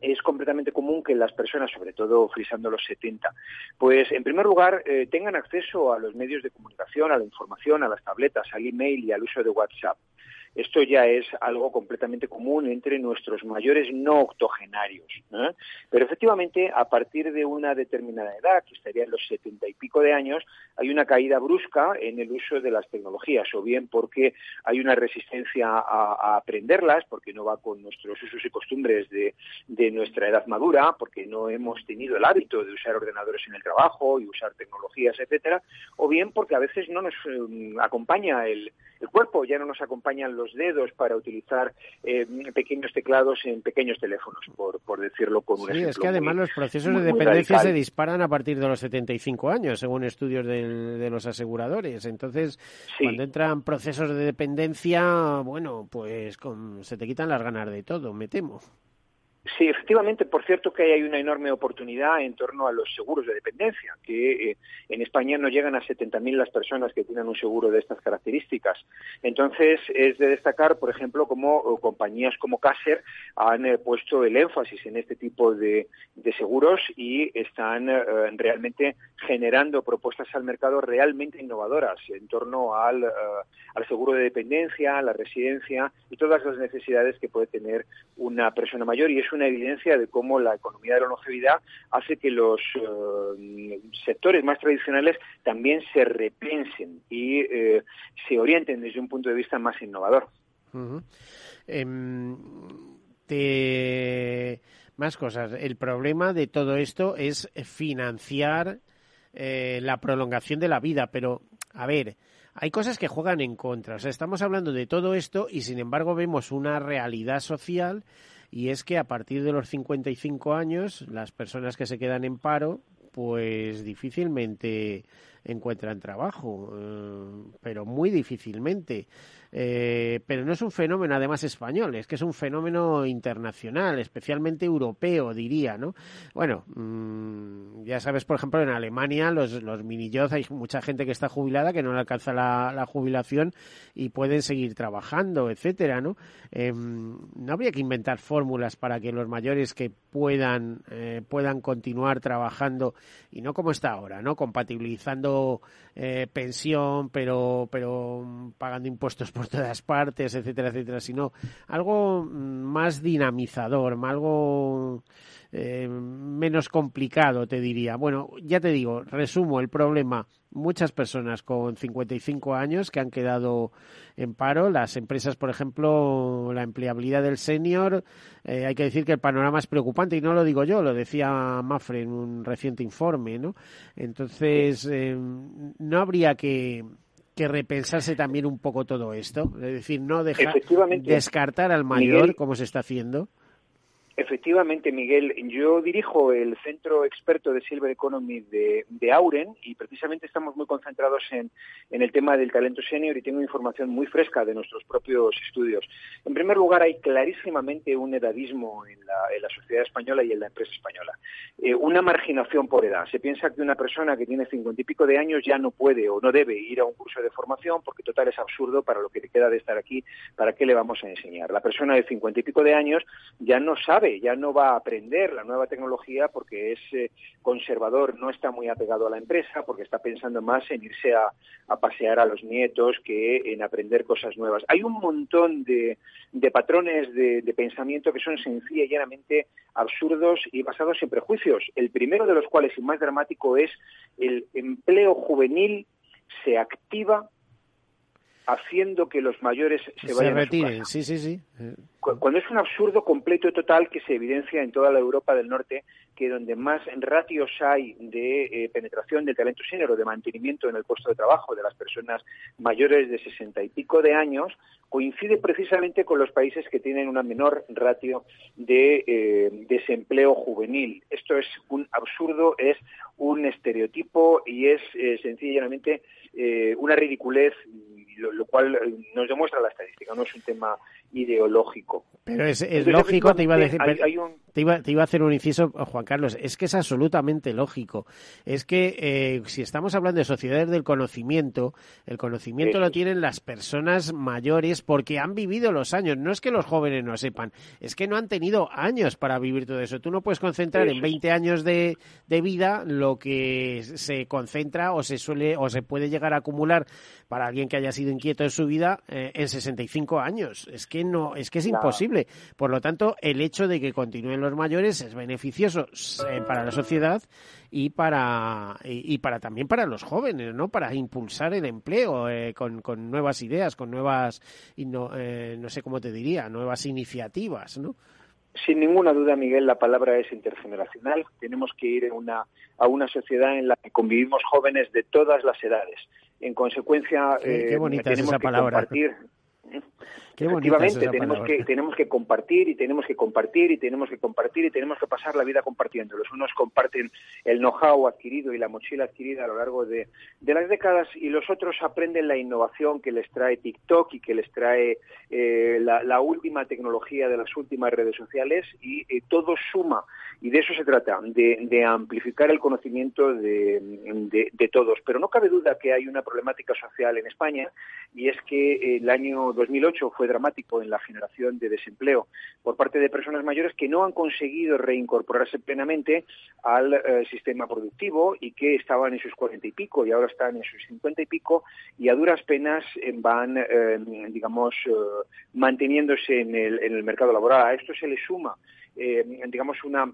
es completamente común que las personas, sobre todo frisando los 70, pues en primer lugar eh, tengan acceso a los medios de comunicación, a la información, a las tabletas, al email y al uso de WhatsApp. Esto ya es algo completamente común entre nuestros mayores no octogenarios. Pero efectivamente, a partir de una determinada edad, que estaría en los setenta y pico de años, hay una caída brusca en el uso de las tecnologías, o bien porque hay una resistencia a, aprenderlas, porque no va con nuestros usos y costumbres de, nuestra edad madura, porque no hemos tenido el hábito de usar ordenadores en el trabajo y usar tecnologías, etcétera, o bien porque a veces no nos eh, acompaña el, el cuerpo, ya no nos acompañan los los dedos para utilizar eh, pequeños teclados en pequeños teléfonos, por, por decirlo con un sí, es que además los procesos de dependencia se disparan a partir de los 75 años, según estudios de, los aseguradores. Entonces, cuando entran procesos de dependencia, bueno, pues se te quitan las ganas de todo, me temo. Sí, efectivamente, por cierto que hay una enorme oportunidad en torno a los seguros de dependencia, que eh, en España no llegan a 70.000 las personas que tienen un seguro de estas características. Entonces, es de destacar, por ejemplo, cómo compañías como Caser han eh, puesto el énfasis en este tipo de, seguros y están eh, realmente generando propuestas al mercado realmente innovadoras en torno al, al seguro de dependencia, la residencia y todas las necesidades que puede tener una persona mayor. Y es una evidencia de cómo la economía de la longevidad hace que los eh, sectores más tradicionales también se repensen y eh, se orienten desde un punto de vista más innovador. Em, más cosas. El problema de todo esto es financiar eh, la prolongación de la vida, pero a ver, hay cosas que juegan en contra. O sea, estamos hablando de todo esto y sin embargo vemos una realidad social y es que a partir de los 55 años las personas que se quedan en paro pues difícilmente encuentran trabajo, eh, pero muy difícilmente. Eh, pero no es un fenómeno además español, es que es un fenómeno internacional, especialmente europeo, diría, ¿no? Bueno, mm, ya sabes, por ejemplo, en Alemania los, los mini hay mucha gente que está jubilada que no le alcanza la, jubilación y pueden seguir trabajando, etcétera, ¿no? Em, no habría que inventar fórmulas para que los mayores que puedan eh, puedan continuar trabajando y no como está ahora, ¿no? Compatibilizando eh, pensión, pero pero mm, pagando impuestos por todas partes, etcétera, etcétera, sino algo mm, más dinamizador, algo eh, menos complicado, te diría. Bueno, ya te digo, resumo el problema. Muchas personas con 55 años que han quedado en paro. Las empresas, por ejemplo, la empleabilidad del senior, eh, hay que decir que el panorama es preocupante y no lo digo yo, lo decía Mafre en un reciente informe, ¿no? Entonces, eh, no habría que que repensarse también un poco todo esto, es decir, no dejar descartar al mayor como se está haciendo. Efectivamente, Miguel. Yo dirijo el Centro Experto de Silver Economy de, Auren y precisamente estamos muy concentrados en, el tema del talento senior y tengo información muy fresca de nuestros propios estudios. En primer lugar, hay clarísimamente un edadismo en la, sociedad española y en la empresa española. Eh, una marginación por edad. Se piensa que una persona que tiene cincuenta y pico de años ya no puede o no debe ir a un curso de formación porque total es absurdo para lo que le queda de estar aquí, ¿para qué le vamos a enseñar? La persona de cincuenta y pico de años ya no sabe ya no va a aprender la nueva tecnología porque es eh, conservador, no está muy apegado a la empresa, porque está pensando más en irse a, pasear a los nietos que en aprender cosas nuevas. Hay un montón de, patrones de, pensamiento que son sencilla y absurdos y basados en prejuicios. El primero de los cuales, y más dramático, es el empleo juvenil se activa haciendo que los mayores se, vayan retiren. Sí, sí, sí. Cuando es un absurdo completo y total que se evidencia en toda la Europa del Norte, que donde más ratios hay de eh, penetración del talento senior o de mantenimiento en el puesto de trabajo de las personas mayores de sesenta y pico de años, coincide precisamente con los países que tienen una menor ratio de eh, desempleo juvenil. Esto es un absurdo, es un estereotipo y es eh, sencillamente una ridiculez lo, cual eh, nos demuestra la estadística, no es un tema ideológico. Pero es, lógico, te iba a decir, te, iba, te iba a hacer un inciso, Juan Carlos, es que es absolutamente lógico. Es que eh, si estamos hablando de sociedades del conocimiento, el conocimiento lo tienen las personas mayores porque han vivido los años. No es que los jóvenes no sepan, es que no han tenido años para vivir todo eso. Tú no puedes concentrar en 20 años de, de vida lo que se concentra o se suele o se puede llegar a acumular para alguien que haya sido inquieto en su vida eh, en 65 años. Es que no, es que es imposible. Por lo tanto, el hecho de que continúen los mayores es beneficioso eh, para la sociedad y para y, para también para los jóvenes, ¿no? Para impulsar el empleo eh, con, con, nuevas ideas, con nuevas no, no sé cómo te diría, nuevas iniciativas, ¿no? Sin ninguna duda, Miguel, la palabra es intergeneracional. Tenemos que ir una, a una sociedad en la que convivimos jóvenes de todas las edades. En consecuencia, qué, eh, bonita esa palabra. compartir Efectivamente, tenemos que, tenemos que compartir y tenemos que compartir y tenemos que compartir y tenemos que pasar la vida compartiendo. Los unos comparten el know-how adquirido y la mochila adquirida a lo largo de, las décadas y los otros aprenden la innovación que les trae TikTok y que les trae eh, la, última tecnología de las últimas redes sociales y eh, todo suma. Y de eso se trata, de, amplificar el conocimiento de, de todos. Pero no cabe duda que hay una problemática social en España y es que el año 2008 fue dramático en la generación de desempleo por parte de personas mayores que no han conseguido reincorporarse plenamente al eh, sistema productivo y que estaban en sus cuarenta y pico y ahora están en sus cincuenta y pico y a duras penas eh, van, eh, digamos, manteniéndose en el, en el mercado laboral. A esto se le suma, digamos, una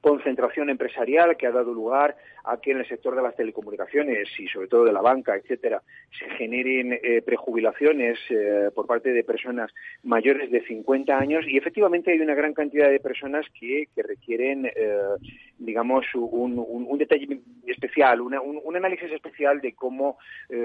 concentración empresarial que ha dado lugar a que en el sector de las telecomunicaciones y sobre todo de la banca, etcétera, se generen eh, prejubilaciones eh, por parte de personas mayores de 50 años y efectivamente hay una gran cantidad de personas que, requieren, eh, digamos, un, detalle especial, un, análisis especial de cómo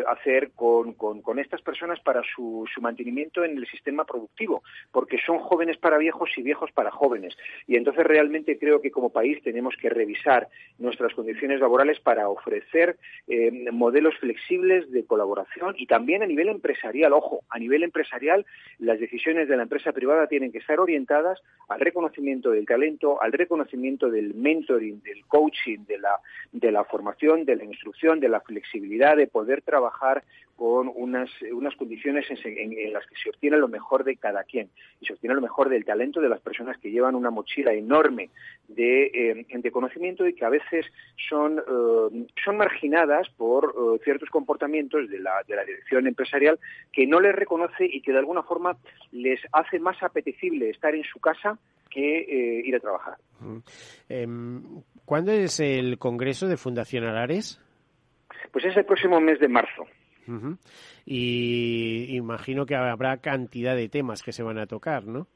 hacer con, estas personas para su, su mantenimiento en el sistema productivo, porque son jóvenes para viejos y viejos para jóvenes. Y entonces realmente creo que como país tenemos que revisar nuestras condiciones laborales para ofrecer eh, modelos flexibles de colaboración y también a nivel empresarial. Ojo, a nivel empresarial las decisiones de la empresa privada tienen que estar orientadas al reconocimiento del talento, al reconocimiento del mentoring, del coaching, de la, de la formación, de la instrucción, de la flexibilidad, de poder trabajar con unas, unas condiciones en, las que se obtiene lo mejor de cada quien y se obtiene lo mejor del talento de las personas que llevan una mochila enorme de, eh, conocimiento y que a veces son, eh, son marginadas por eh, ciertos comportamientos de la, de la dirección empresarial que no les reconoce y que de alguna forma les hace más apetecible estar en su casa que ir a trabajar. Em, ¿Cuándo es el Congreso de Fundación Alares? Pues es el próximo mes de marzo. Y imagino que habrá cantidad de temas que se van a tocar, ¿no?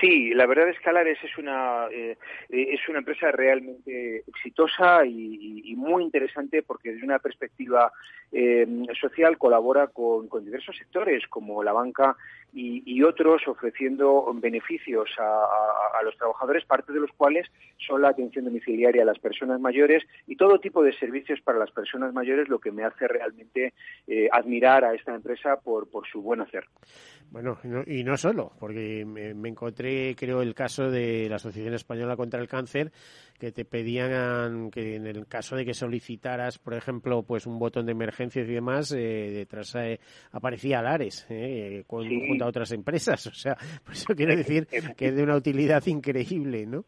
Sí, la verdad es que Alares es una eh, es una empresa realmente exitosa y, muy interesante porque desde una perspectiva eh, social colabora con, diversos sectores como la banca y, otros ofreciendo beneficios a, los trabajadores, parte de los cuales son la atención domiciliaria a las personas mayores y todo tipo de servicios para las personas mayores, lo que me hace realmente eh, admirar a esta empresa por, por su buen hacer. Bueno, y no, solo, porque me, encontré, creo, el caso de la Asociación Española contra el Cáncer, que te pedían que en el caso de que solicitaras, por ejemplo, pues un botón de emergencia y demás, eh, detrás eh, aparecía Alares, eh, con, junto a otras empresas. (laughs) O sea, por eso quiero decir que es de una utilidad increíble, ¿no?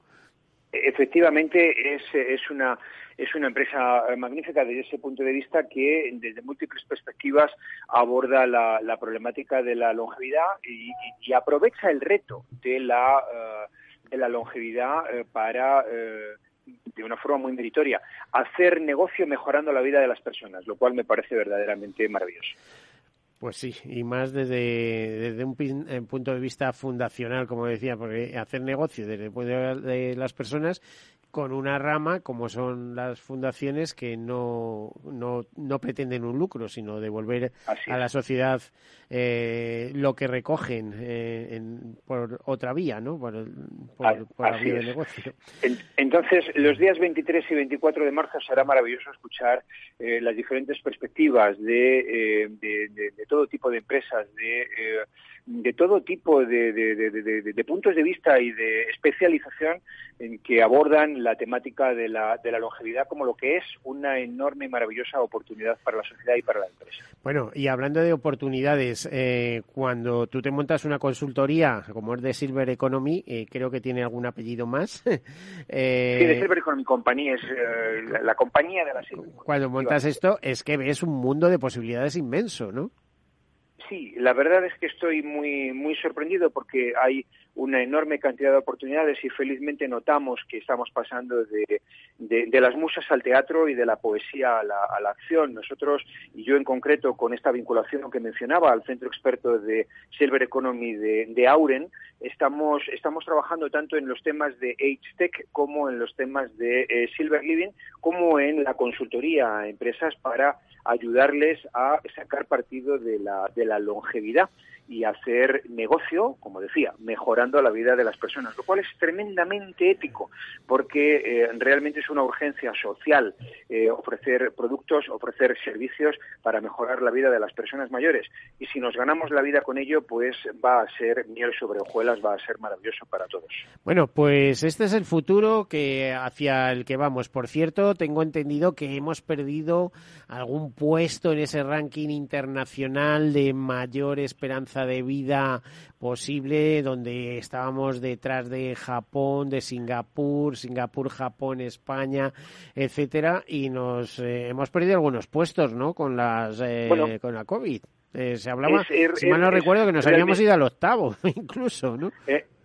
Efectivamente, es, es una es una empresa eh, magnífica desde ese punto de vista que desde múltiples perspectivas aborda la, problemática de la longevidad y, aprovecha el reto de la, eh, de la longevidad eh, para de una forma muy meritoria, hacer negocio mejorando la vida de las personas, lo cual me parece verdaderamente maravilloso. Pues sí, y más desde, desde un punto de vista fundacional, como decía, porque hacer negocio desde el punto de las personas con una rama como son las fundaciones que no, no, no pretenden un lucro, sino devolver a la sociedad eh, lo que recogen eh, por otra vía, ¿no? Por, la vía de negocio. Entonces, los días 23 y 24 de marzo será maravilloso escuchar eh, las diferentes perspectivas de, de, de, todo tipo de empresas, de de todo tipo de, de, puntos de vista y de especialización en que abordan la temática de la, de la longevidad como lo que es una enorme y maravillosa oportunidad para la sociedad y para la empresa. Bueno, y hablando de oportunidades, eh, cuando tú te montas una consultoría como es de Silver Economy, eh, creo que tiene algún apellido más. (laughs) eh, sí, de Silver Economy Company es eh, la, la, compañía de la Silver. Cuando montas esto es que ves un mundo de posibilidades inmenso, ¿no? Sí, la verdad es que estoy muy muy sorprendido porque hay una enorme cantidad de oportunidades y felizmente notamos que estamos pasando de, de, las musas al teatro y de la poesía a la, a la, acción. Nosotros, y yo en concreto con esta vinculación que mencionaba al Centro Experto de Silver Economy de, Auren, estamos, estamos trabajando tanto en los temas de Age Tech como en los temas de eh, Silver Living, como en la consultoría a empresas para ayudarles a sacar partido de la, de la longevidad y hacer negocio, como decía, mejorando la vida de las personas, lo cual es tremendamente ético, porque eh, realmente es una urgencia social eh, ofrecer productos, ofrecer servicios para mejorar la vida de las personas mayores. Y si nos ganamos la vida con ello, pues va a ser miel sobre hojuelas, va a ser maravilloso para todos. Bueno, pues este es el futuro que hacia el que vamos. Por cierto, tengo entendido que hemos perdido algún puesto en ese ranking internacional de mayor esperanza de vida posible, donde estábamos detrás de Japón, de Singapur, Singapur, Japón, España, etcétera, y nos eh, hemos perdido algunos puestos, ¿no? Con las eh, con la COVID. Eh, se hablaba, si mal no recuerdo, que nos habíamos ido al octavo, (laughs) incluso, ¿no?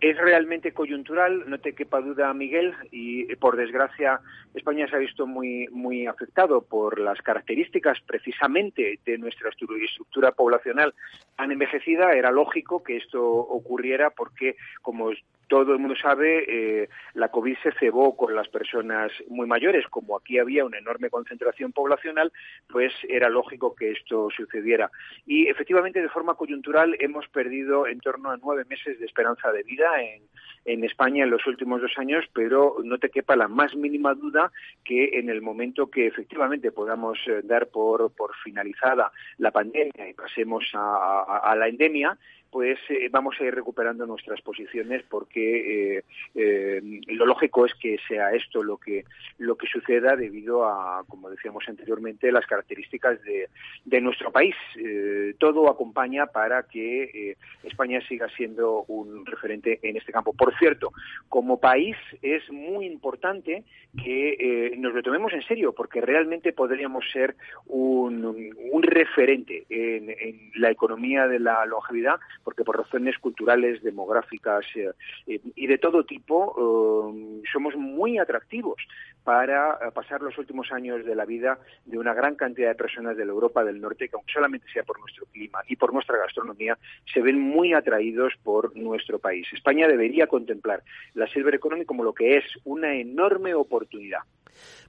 Es realmente coyuntural, no te quepa duda, Miguel, y eh, por desgracia España se ha visto muy, muy afectado por las características precisamente de nuestra estructura poblacional tan envejecida. Era lógico que esto ocurriera porque, como todo el mundo sabe, eh, la COVID se cebó con las personas muy mayores. Como aquí había una enorme concentración poblacional, pues era lógico que esto sucediera. Y efectivamente, de forma coyuntural, hemos perdido en torno a nueve meses de esperanza de vida en, España en los últimos dos años, pero no te quepa la más mínima duda que en el momento que efectivamente podamos eh, dar por, por finalizada la pandemia y pasemos a la endemia, pues eh, vamos a ir recuperando nuestras posiciones porque eh, eh, lo lógico es que sea esto lo que lo que suceda debido a, como decíamos anteriormente, las características de, de nuestro país. todo acompaña para que España siga siendo un referente en este campo. Por cierto, como país es muy importante que nos lo tomemos en serio porque realmente podríamos ser un, un referente en, en la economía de la longevidad porque por razones culturales, demográficas eh, eh, y de todo tipo eh, somos muy atractivos para pasar los últimos años de la vida de una gran cantidad de personas de la Europa del Norte que aunque solamente sea por nuestro clima y por nuestra gastronomía, se ven muy atraídos por nuestro país. España debería contemplar la Silver Economy como lo que es una enorme oportunidad.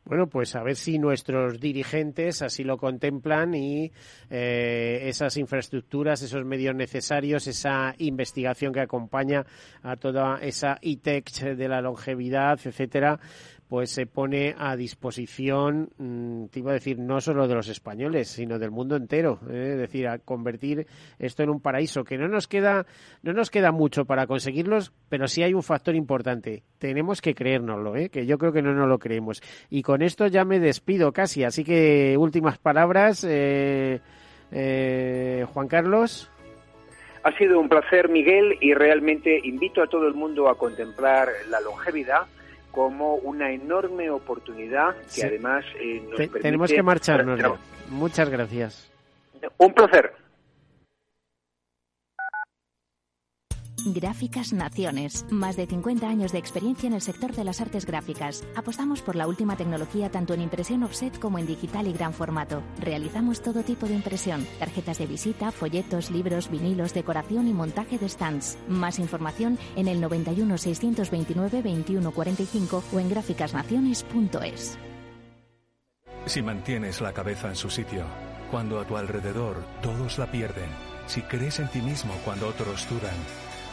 Bueno, pues a ver si nuestros dirigentes así lo contemplan y eh, esas infraestructuras, esos medios necesarios, esa investigación que acompaña a toda esa ITEC de la longevidad, etcétera, pues se pone a disposición, mm, te iba a decir, no solo de los españoles, sino del mundo entero. ¿eh? Es decir, a convertir esto en un paraíso, que no nos queda, no nos queda mucho para conseguirlos, pero sí hay un factor importante. Tenemos que creérnoslo, ¿eh? que yo creo que no nos lo creemos. Y con esto ya me despido casi, así que últimas palabras, eh, Juan Carlos. Ha sido un placer, Miguel, y realmente invito a todo el mundo a contemplar la longevidad como una enorme oportunidad que además eh, nos permite... Tenemos que marcharnos. Muchas gracias. Un placer. Gráficas Naciones. Más de 50 años de experiencia en el sector de las artes gráficas. Apostamos por la última tecnología tanto en impresión offset como en digital y gran formato. Realizamos todo tipo de impresión. Tarjetas de visita, folletos, libros, vinilos, decoración y montaje de stands. Más información en el 91 629 2145 o en gráficasnaciones.es. Si mantienes la cabeza en su sitio, cuando a tu alrededor todos la pierden, si crees en ti mismo cuando otros dudan,